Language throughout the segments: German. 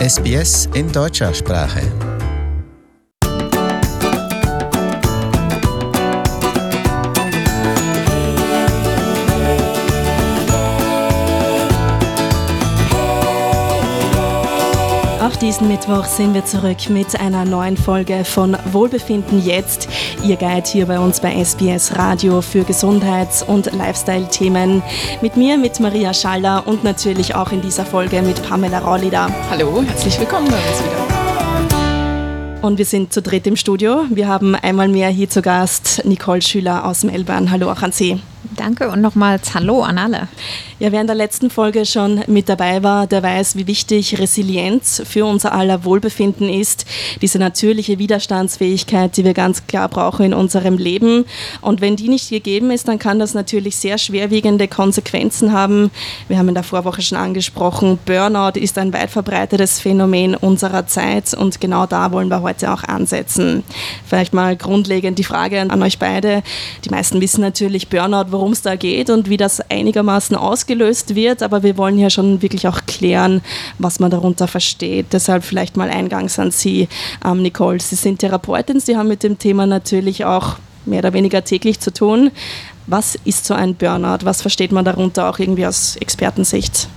SBS in deutscher Sprache. Diesen Mittwoch sind wir zurück mit einer neuen Folge von Wohlbefinden jetzt. Ihr Guide hier bei uns bei SBS Radio für Gesundheits- und Lifestyle-Themen. Mit mir, mit Maria Schaller und natürlich auch in dieser Folge mit Pamela Rollida. Hallo, herzlich willkommen bei uns wieder. Und wir sind zu dritt im Studio. Wir haben einmal mehr hier zu Gast Nicole Schüler aus Melbourne. Hallo auch an Sie. Danke und nochmals Hallo an alle. Ja, wer in der letzten Folge schon mit dabei war, der weiß, wie wichtig Resilienz für unser aller Wohlbefinden ist. Diese natürliche Widerstandsfähigkeit, die wir ganz klar brauchen in unserem Leben. Und wenn die nicht gegeben ist, dann kann das natürlich sehr schwerwiegende Konsequenzen haben. Wir haben in der Vorwoche schon angesprochen, Burnout ist ein weit verbreitetes Phänomen unserer Zeit und genau da wollen wir heute auch ansetzen. Vielleicht mal grundlegend die Frage an euch beide. Die meisten wissen natürlich Burnout, worum es da geht und wie das einigermaßen ausgelöst wird, aber wir wollen ja schon wirklich auch klären, was man darunter versteht. Deshalb vielleicht mal eingangs an Sie, ähm, Nicole. Sie sind Therapeutin, Sie haben mit dem Thema natürlich auch mehr oder weniger täglich zu tun. Was ist so ein Burnout? Was versteht man darunter auch irgendwie aus Expertensicht?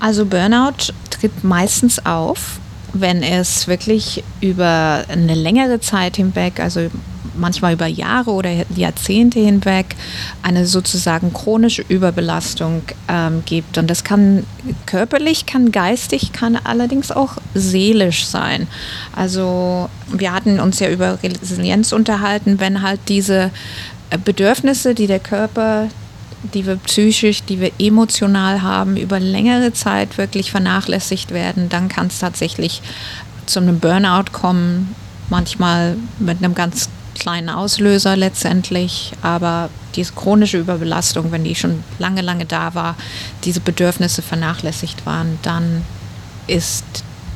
Also Burnout tritt meistens auf, wenn es wirklich über eine längere Zeit hinweg, also manchmal über Jahre oder Jahrzehnte hinweg, eine sozusagen chronische Überbelastung ähm, gibt. Und das kann körperlich, kann geistig, kann allerdings auch seelisch sein. Also wir hatten uns ja über Resilienz unterhalten, wenn halt diese äh, Bedürfnisse, die der Körper die wir psychisch, die wir emotional haben, über längere Zeit wirklich vernachlässigt werden, dann kann es tatsächlich zu einem Burnout kommen, manchmal mit einem ganz kleinen Auslöser letztendlich, aber diese chronische Überbelastung, wenn die schon lange, lange da war, diese Bedürfnisse vernachlässigt waren, dann ist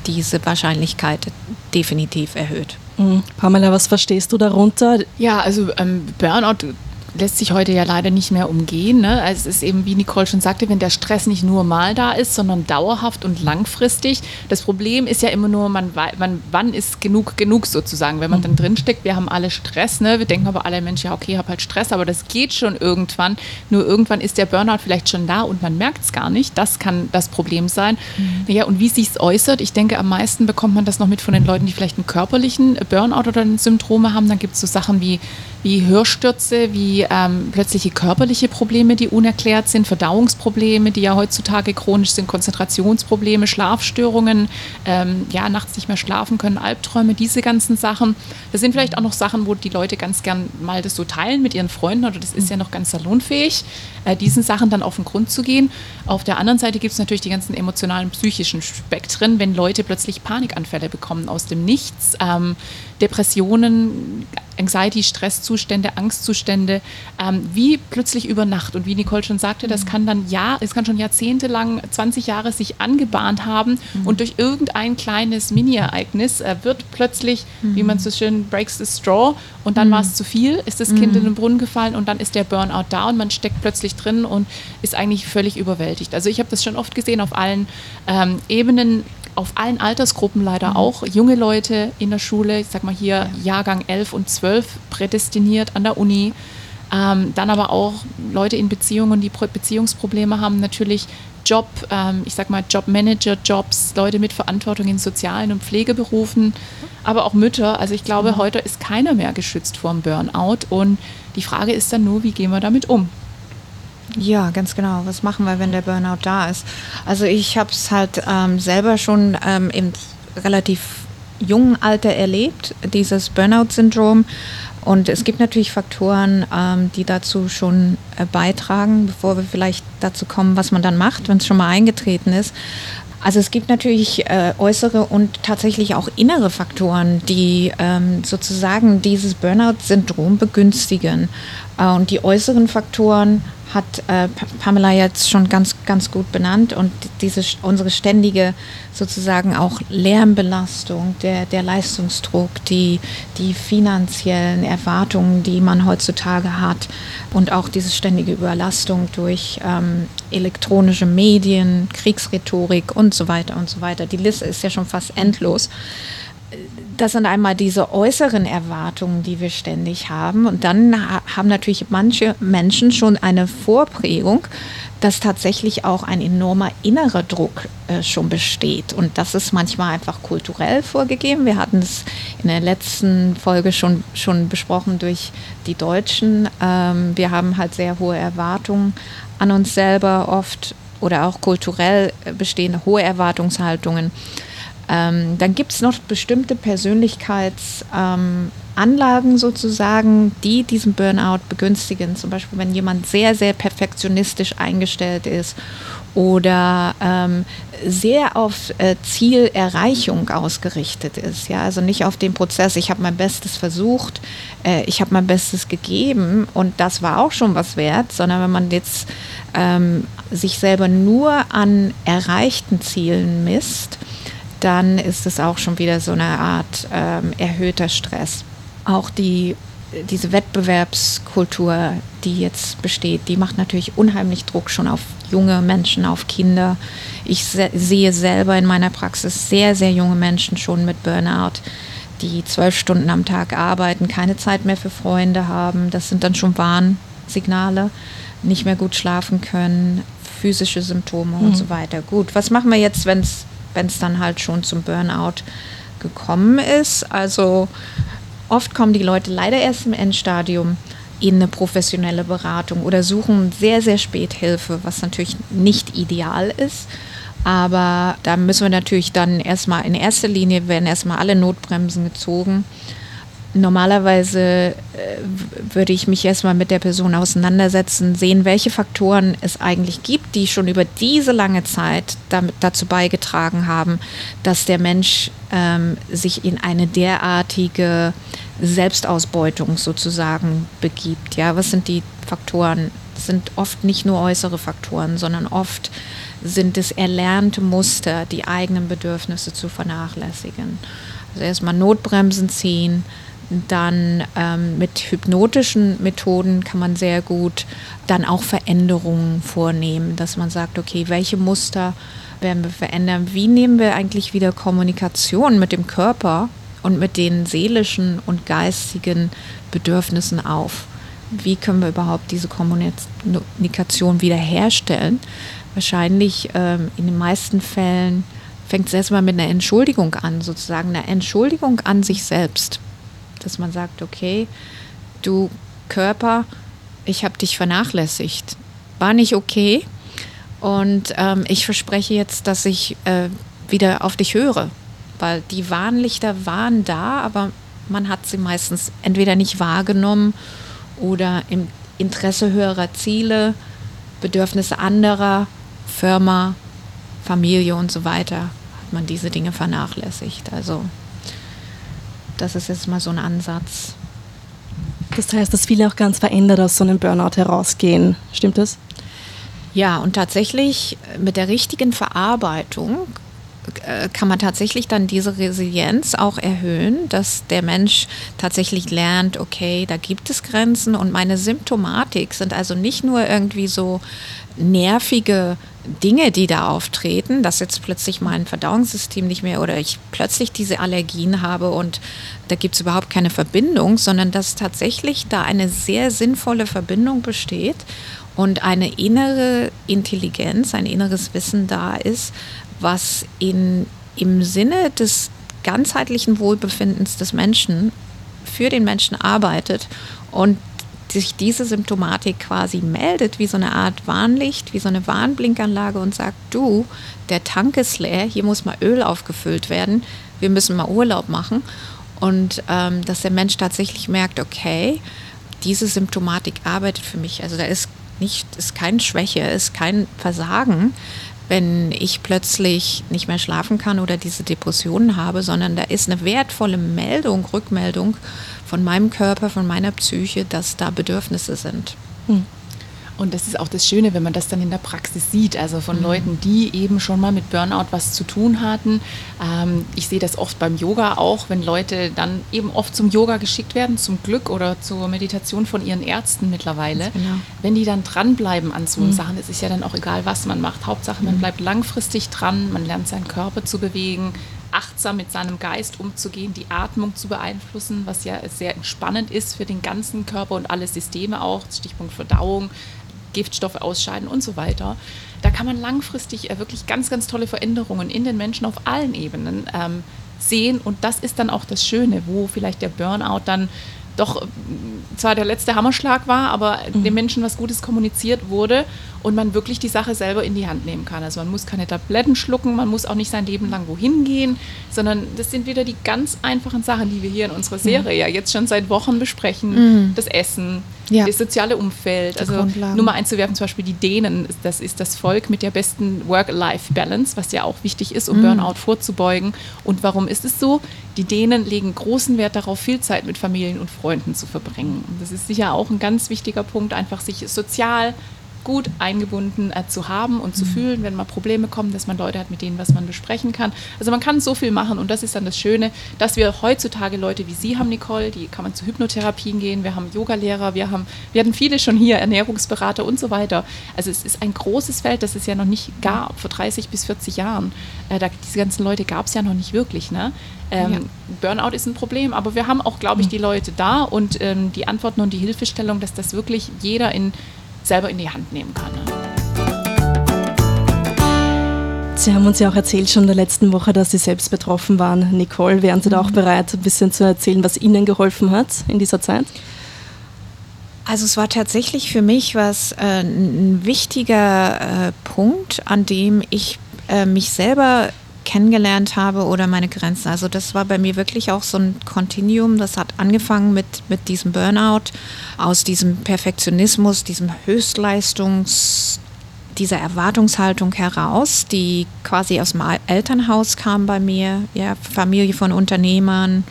diese Wahrscheinlichkeit definitiv erhöht. Mhm. Pamela, was verstehst du darunter? Ja, also ähm, Burnout lässt sich heute ja leider nicht mehr umgehen. Ne? Also es ist eben, wie Nicole schon sagte, wenn der Stress nicht nur mal da ist, sondern dauerhaft und langfristig. Das Problem ist ja immer nur, man, man wann ist genug genug sozusagen, wenn man dann drinsteckt. Wir haben alle Stress, ne? wir denken aber alle Menschen, ja okay, ich habe halt Stress, aber das geht schon irgendwann. Nur irgendwann ist der Burnout vielleicht schon da und man merkt es gar nicht. Das kann das Problem sein. Mhm. Ja, und wie sich es äußert, ich denke, am meisten bekommt man das noch mit von den Leuten, die vielleicht einen körperlichen Burnout oder Symptome haben. Dann gibt es so Sachen wie, wie Hörstürze, wie ähm, plötzliche körperliche Probleme, die unerklärt sind, Verdauungsprobleme, die ja heutzutage chronisch sind, Konzentrationsprobleme, Schlafstörungen, ähm, ja, nachts nicht mehr schlafen können, Albträume, diese ganzen Sachen. Das sind vielleicht auch noch Sachen, wo die Leute ganz gern mal das so teilen mit ihren Freunden oder das ist ja noch ganz salonfähig, äh, diesen Sachen dann auf den Grund zu gehen. Auf der anderen Seite gibt es natürlich die ganzen emotionalen, psychischen Spektren, wenn Leute plötzlich Panikanfälle bekommen aus dem Nichts, ähm, Depressionen, Anxiety, Stresszustände, Angstzustände, ähm, wie plötzlich über Nacht. Und wie Nicole schon sagte, das kann dann ja, es kann schon jahrzehntelang, 20 Jahre sich angebahnt haben mhm. und durch irgendein kleines Mini-Ereignis äh, wird plötzlich, mhm. wie man so schön breaks the straw und dann mhm. war es zu viel, ist das Kind in den Brunnen gefallen und dann ist der Burnout da und man steckt plötzlich drin und ist eigentlich völlig überwältigt. Also ich habe das schon oft gesehen auf allen ähm, Ebenen auf allen Altersgruppen leider mhm. auch. Junge Leute in der Schule, ich sag mal hier ja. Jahrgang 11 und 12 prädestiniert an der Uni. Ähm, dann aber auch Leute in Beziehungen, die Beziehungsprobleme haben, natürlich Job, ähm, ich sag mal Jobmanager-Jobs, Leute mit Verantwortung in sozialen und Pflegeberufen, aber auch Mütter. Also ich glaube, mhm. heute ist keiner mehr geschützt vor dem Burnout und die Frage ist dann nur, wie gehen wir damit um? Ja, ganz genau. Was machen wir, wenn der Burnout da ist? Also ich habe es halt ähm, selber schon ähm, im relativ jungen Alter erlebt, dieses Burnout-Syndrom. Und es gibt natürlich Faktoren, ähm, die dazu schon äh, beitragen, bevor wir vielleicht dazu kommen, was man dann macht, wenn es schon mal eingetreten ist. Also es gibt natürlich äh, äußere und tatsächlich auch innere Faktoren, die ähm, sozusagen dieses Burnout-Syndrom begünstigen. Äh, und die äußeren Faktoren hat äh, Pamela jetzt schon ganz, ganz gut benannt und diese, unsere ständige sozusagen auch Lärmbelastung, der, der Leistungsdruck, die, die finanziellen Erwartungen, die man heutzutage hat und auch diese ständige Überlastung durch ähm, elektronische Medien, Kriegsrhetorik und so weiter und so weiter. Die Liste ist ja schon fast endlos das sind einmal diese äußeren Erwartungen, die wir ständig haben. Und dann haben natürlich manche Menschen schon eine Vorprägung, dass tatsächlich auch ein enormer innerer Druck äh, schon besteht. Und das ist manchmal einfach kulturell vorgegeben. Wir hatten es in der letzten Folge schon, schon besprochen durch die Deutschen. Ähm, wir haben halt sehr hohe Erwartungen an uns selber oft oder auch kulturell bestehende hohe Erwartungshaltungen. Ähm, dann gibt es noch bestimmte Persönlichkeitsanlagen ähm, sozusagen, die diesen Burnout begünstigen. Zum Beispiel, wenn jemand sehr, sehr perfektionistisch eingestellt ist oder ähm, sehr auf äh, Zielerreichung ausgerichtet ist. Ja? Also nicht auf den Prozess, ich habe mein Bestes versucht, äh, ich habe mein Bestes gegeben und das war auch schon was wert, sondern wenn man jetzt ähm, sich selber nur an erreichten Zielen misst, dann ist es auch schon wieder so eine Art ähm, erhöhter Stress. Auch die, diese Wettbewerbskultur, die jetzt besteht, die macht natürlich unheimlich Druck schon auf junge Menschen, auf Kinder. Ich se sehe selber in meiner Praxis sehr, sehr junge Menschen schon mit Burnout, die zwölf Stunden am Tag arbeiten, keine Zeit mehr für Freunde haben. Das sind dann schon Warnsignale, nicht mehr gut schlafen können, physische Symptome mhm. und so weiter. Gut, was machen wir jetzt, wenn es wenn es dann halt schon zum Burnout gekommen ist. Also oft kommen die Leute leider erst im Endstadium in eine professionelle Beratung oder suchen sehr, sehr spät Hilfe, was natürlich nicht ideal ist. Aber da müssen wir natürlich dann erstmal in erster Linie werden erstmal alle Notbremsen gezogen Normalerweise äh, würde ich mich erstmal mit der Person auseinandersetzen, sehen, welche Faktoren es eigentlich gibt, die schon über diese lange Zeit damit, dazu beigetragen haben, dass der Mensch ähm, sich in eine derartige Selbstausbeutung sozusagen begibt. Ja, was sind die Faktoren? Das sind oft nicht nur äußere Faktoren, sondern oft sind es erlernte Muster, die eigenen Bedürfnisse zu vernachlässigen. Also erstmal Notbremsen ziehen, dann ähm, mit hypnotischen Methoden kann man sehr gut dann auch Veränderungen vornehmen, dass man sagt, okay, welche Muster werden wir verändern? Wie nehmen wir eigentlich wieder Kommunikation mit dem Körper und mit den seelischen und geistigen Bedürfnissen auf? Wie können wir überhaupt diese Kommunikation wiederherstellen? Wahrscheinlich ähm, in den meisten Fällen fängt es erstmal mit einer Entschuldigung an, sozusagen eine Entschuldigung an sich selbst dass man sagt, okay, du Körper, ich habe dich vernachlässigt, war nicht okay. Und ähm, ich verspreche jetzt, dass ich äh, wieder auf dich höre, weil die Warnlichter waren da, aber man hat sie meistens entweder nicht wahrgenommen oder im Interesse höherer Ziele, Bedürfnisse anderer, Firma, Familie und so weiter hat man diese Dinge vernachlässigt. Also das ist jetzt mal so ein Ansatz. Das heißt, dass viele auch ganz verändert aus so einem Burnout herausgehen. Stimmt das? Ja, und tatsächlich mit der richtigen Verarbeitung kann man tatsächlich dann diese Resilienz auch erhöhen, dass der Mensch tatsächlich lernt, okay, da gibt es Grenzen. Und meine Symptomatik sind also nicht nur irgendwie so nervige Dinge, die da auftreten, dass jetzt plötzlich mein Verdauungssystem nicht mehr oder ich plötzlich diese Allergien habe und da gibt es überhaupt keine Verbindung, sondern dass tatsächlich da eine sehr sinnvolle Verbindung besteht und eine innere Intelligenz, ein inneres Wissen da ist, was in, im Sinne des ganzheitlichen Wohlbefindens des Menschen für den Menschen arbeitet und sich diese Symptomatik quasi meldet, wie so eine Art Warnlicht, wie so eine Warnblinkanlage und sagt, du, der Tank ist leer, hier muss mal Öl aufgefüllt werden, wir müssen mal Urlaub machen. Und ähm, dass der Mensch tatsächlich merkt, okay, diese Symptomatik arbeitet für mich. Also da ist nicht, ist keine Schwäche, ist kein Versagen, wenn ich plötzlich nicht mehr schlafen kann oder diese Depressionen habe, sondern da ist eine wertvolle Meldung, Rückmeldung von meinem Körper, von meiner Psyche, dass da Bedürfnisse sind. Hm. Und das ist auch das Schöne, wenn man das dann in der Praxis sieht, also von mhm. Leuten, die eben schon mal mit Burnout was zu tun hatten. Ähm, ich sehe das oft beim Yoga auch, wenn Leute dann eben oft zum Yoga geschickt werden, zum Glück oder zur Meditation von ihren Ärzten mittlerweile. Genau. Wenn die dann dranbleiben an so mhm. Sachen, es ist ja dann auch egal, was man macht. Hauptsache, man mhm. bleibt langfristig dran, man lernt seinen Körper zu bewegen, achtsam mit seinem Geist umzugehen, die Atmung zu beeinflussen, was ja sehr entspannend ist für den ganzen Körper und alle Systeme auch, Stichpunkt Verdauung, Giftstoffe ausscheiden und so weiter. Da kann man langfristig äh, wirklich ganz, ganz tolle Veränderungen in den Menschen auf allen Ebenen ähm, sehen und das ist dann auch das Schöne, wo vielleicht der Burnout dann doch zwar der letzte Hammerschlag war, aber mhm. den Menschen was Gutes kommuniziert wurde und man wirklich die Sache selber in die Hand nehmen kann. Also man muss keine Tabletten schlucken, man muss auch nicht sein Leben lang wohin gehen, sondern das sind wieder die ganz einfachen Sachen, die wir hier in unserer mhm. Serie mhm. ja jetzt schon seit Wochen besprechen. Mhm. Das Essen, ja. das soziale Umfeld. Die also Grundlagen. nur mal einzuwerfen, zum Beispiel die Dänen, das ist das Volk mit der besten Work-Life-Balance, was ja auch wichtig ist, um mhm. Burnout vorzubeugen. Und warum ist es so? Die Dänen legen großen Wert darauf, viel Zeit mit Familien und Freunden zu verbringen. Und das ist sicher auch ein ganz wichtiger Punkt, einfach sich sozial gut eingebunden äh, zu haben und zu mhm. fühlen, wenn mal Probleme kommen, dass man Leute hat, mit denen was man besprechen kann. Also man kann so viel machen und das ist dann das Schöne, dass wir heutzutage Leute wie Sie haben, Nicole, die kann man zu Hypnotherapien gehen, wir haben Yogalehrer, wir haben, wir hatten viele schon hier, Ernährungsberater und so weiter. Also es ist ein großes Feld, das es ja noch nicht gab, vor 30 bis 40 Jahren. Äh, da, diese ganzen Leute gab es ja noch nicht wirklich. Ne? Ähm, ja. Burnout ist ein Problem, aber wir haben auch, glaube ich, mhm. die Leute da und ähm, die Antworten und die Hilfestellung, dass das wirklich jeder in selber in die Hand nehmen kann. Sie haben uns ja auch erzählt schon in der letzten Woche, dass Sie selbst betroffen waren. Nicole, wären Sie da auch mhm. bereit, ein bisschen zu erzählen, was Ihnen geholfen hat in dieser Zeit? Also es war tatsächlich für mich was äh, ein wichtiger äh, Punkt, an dem ich äh, mich selber kennengelernt habe oder meine Grenzen. Also das war bei mir wirklich auch so ein Kontinuum. Das hat angefangen mit, mit diesem Burnout, aus diesem Perfektionismus, diesem Höchstleistungs, dieser Erwartungshaltung heraus, die quasi aus dem Elternhaus kam bei mir, ja, Familie von Unternehmern,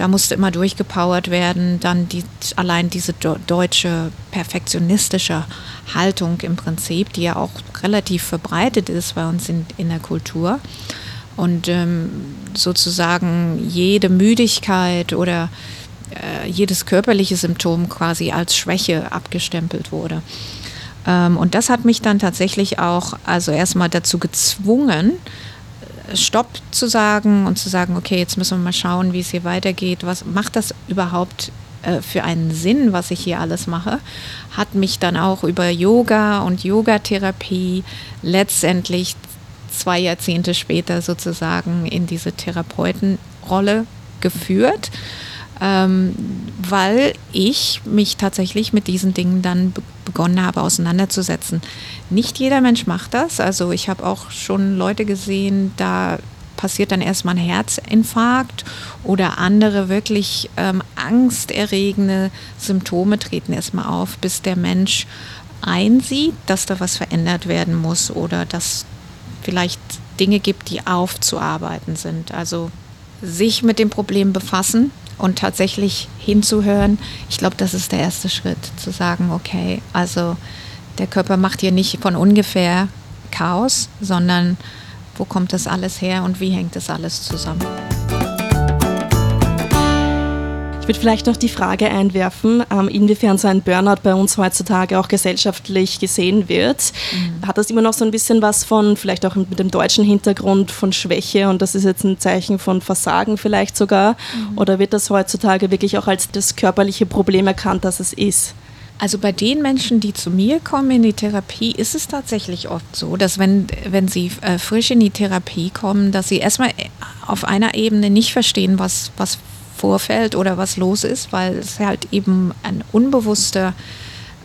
da musste immer durchgepowert werden. Dann die, allein diese deutsche perfektionistische Haltung im Prinzip, die ja auch relativ verbreitet ist bei uns in, in der Kultur. Und ähm, sozusagen jede Müdigkeit oder äh, jedes körperliche Symptom quasi als Schwäche abgestempelt wurde. Ähm, und das hat mich dann tatsächlich auch also erstmal dazu gezwungen, Stopp zu sagen und zu sagen, okay, jetzt müssen wir mal schauen, wie es hier weitergeht. Was macht das überhaupt äh, für einen Sinn, was ich hier alles mache? Hat mich dann auch über Yoga und Yogatherapie letztendlich zwei Jahrzehnte später sozusagen in diese Therapeutenrolle geführt ähm, weil ich mich tatsächlich mit diesen Dingen dann begonnen habe auseinanderzusetzen. Nicht jeder Mensch macht das. Also ich habe auch schon Leute gesehen, da passiert dann erstmal ein Herzinfarkt oder andere wirklich ähm, angsterregende Symptome treten erstmal auf, bis der Mensch einsieht, dass da was verändert werden muss oder dass vielleicht Dinge gibt, die aufzuarbeiten sind. Also sich mit dem Problem befassen, und tatsächlich hinzuhören, ich glaube, das ist der erste Schritt, zu sagen, okay, also der Körper macht hier nicht von ungefähr Chaos, sondern wo kommt das alles her und wie hängt das alles zusammen? Würde vielleicht noch die Frage einwerfen, ähm, inwiefern so ein Burnout bei uns heutzutage auch gesellschaftlich gesehen wird. Mhm. Hat das immer noch so ein bisschen was von, vielleicht auch mit dem deutschen Hintergrund von Schwäche und das ist jetzt ein Zeichen von Versagen vielleicht sogar? Mhm. Oder wird das heutzutage wirklich auch als das körperliche Problem erkannt, das es ist? Also bei den Menschen, die zu mir kommen in die Therapie, ist es tatsächlich oft so, dass wenn, wenn sie äh, frisch in die Therapie kommen, dass sie erstmal auf einer Ebene nicht verstehen, was, was vorfällt oder was los ist, weil es halt eben ein unbewusster,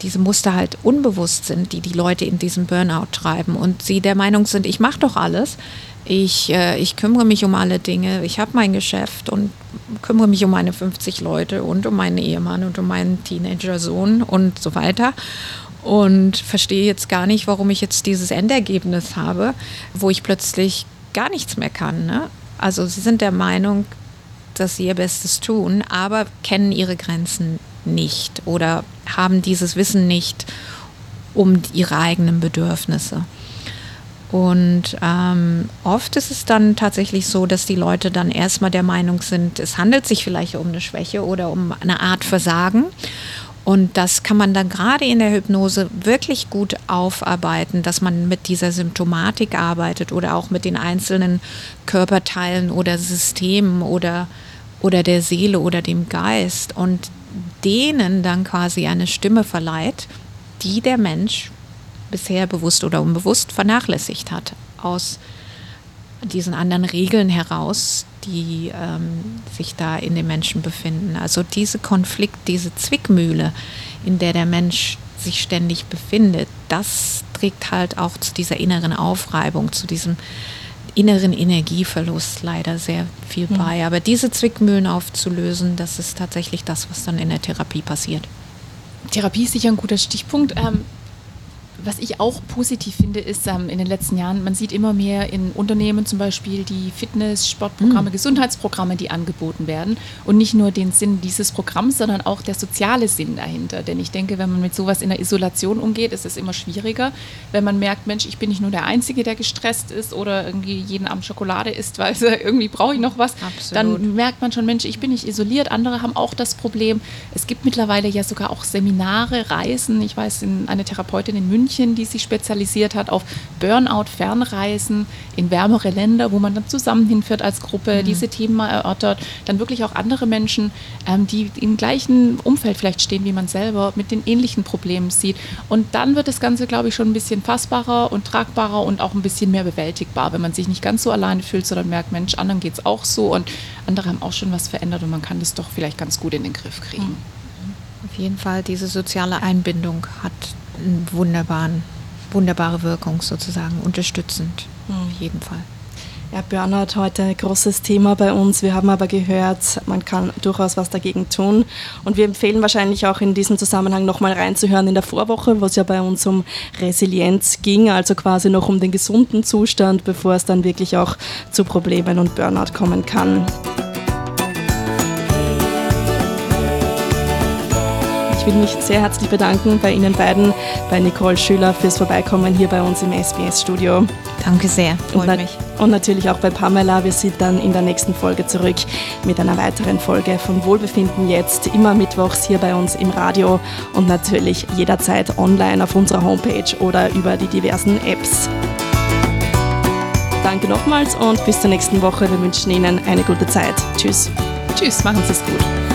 diese Muster halt unbewusst sind, die die Leute in diesem Burnout treiben und sie der Meinung sind, ich mache doch alles, ich, äh, ich kümmere mich um alle Dinge, ich habe mein Geschäft und kümmere mich um meine 50 Leute und um meinen Ehemann und um meinen Teenager-Sohn und so weiter und verstehe jetzt gar nicht, warum ich jetzt dieses Endergebnis habe, wo ich plötzlich gar nichts mehr kann. Ne? Also sie sind der Meinung, dass sie ihr Bestes tun, aber kennen ihre Grenzen nicht oder haben dieses Wissen nicht um ihre eigenen Bedürfnisse. Und ähm, oft ist es dann tatsächlich so, dass die Leute dann erstmal der Meinung sind, es handelt sich vielleicht um eine Schwäche oder um eine Art Versagen. Und das kann man dann gerade in der Hypnose wirklich gut aufarbeiten, dass man mit dieser Symptomatik arbeitet oder auch mit den einzelnen Körperteilen oder Systemen oder, oder der Seele oder dem Geist und denen dann quasi eine Stimme verleiht, die der Mensch bisher bewusst oder unbewusst vernachlässigt hat, aus diesen anderen Regeln heraus, die ähm, sich da in den Menschen befinden. Also diese Konflikt, diese Zwickmühle, in der der Mensch sich ständig befindet, das trägt halt auch zu dieser inneren Aufreibung, zu diesem inneren Energieverlust leider sehr viel hm. bei. Aber diese Zwickmühlen aufzulösen, das ist tatsächlich das, was dann in der Therapie passiert. Therapie ist sicher ein guter Stichpunkt. Ähm, was ich auch positiv finde, ist ähm, in den letzten Jahren, man sieht immer mehr in Unternehmen zum Beispiel die Fitness-, Sportprogramme, mhm. Gesundheitsprogramme, die angeboten werden. Und nicht nur den Sinn dieses Programms, sondern auch der soziale Sinn dahinter. Denn ich denke, wenn man mit sowas in der Isolation umgeht, ist es immer schwieriger. Wenn man merkt, Mensch, ich bin nicht nur der Einzige, der gestresst ist oder irgendwie jeden Abend Schokolade isst, weil irgendwie brauche ich noch was, Absolut. dann merkt man schon, Mensch, ich bin nicht isoliert. Andere haben auch das Problem. Es gibt mittlerweile ja sogar auch Seminare, Reisen. Ich weiß, eine Therapeutin in München, München, die sich spezialisiert hat auf Burnout-Fernreisen in wärmere Länder, wo man dann zusammen hinfährt als Gruppe, mhm. diese Themen mal erörtert, dann wirklich auch andere Menschen, ähm, die im gleichen Umfeld vielleicht stehen wie man selber, mit den ähnlichen Problemen sieht. Und dann wird das Ganze, glaube ich, schon ein bisschen fassbarer und tragbarer und auch ein bisschen mehr bewältigbar, wenn man sich nicht ganz so alleine fühlt, sondern merkt, Mensch, anderen geht es auch so und andere haben auch schon was verändert und man kann das doch vielleicht ganz gut in den Griff kriegen. Mhm. Auf jeden Fall, diese soziale Einbindung hat einen wunderbaren, wunderbare Wirkung sozusagen, unterstützend. Mhm. Auf jeden Fall. Ja, Burnout heute ein großes Thema bei uns. Wir haben aber gehört, man kann durchaus was dagegen tun. Und wir empfehlen wahrscheinlich auch in diesem Zusammenhang nochmal reinzuhören in der Vorwoche, wo es ja bei uns um Resilienz ging, also quasi noch um den gesunden Zustand, bevor es dann wirklich auch zu Problemen und Burnout kommen kann. Ich will mich sehr herzlich bedanken bei Ihnen beiden, bei Nicole Schüler fürs Vorbeikommen hier bei uns im SBS-Studio. Danke sehr, freut und mich. Und natürlich auch bei Pamela. Wir sind dann in der nächsten Folge zurück mit einer weiteren Folge von Wohlbefinden jetzt, immer mittwochs hier bei uns im Radio und natürlich jederzeit online auf unserer Homepage oder über die diversen Apps. Danke nochmals und bis zur nächsten Woche. Wir wünschen Ihnen eine gute Zeit. Tschüss. Tschüss, machen Sie es gut.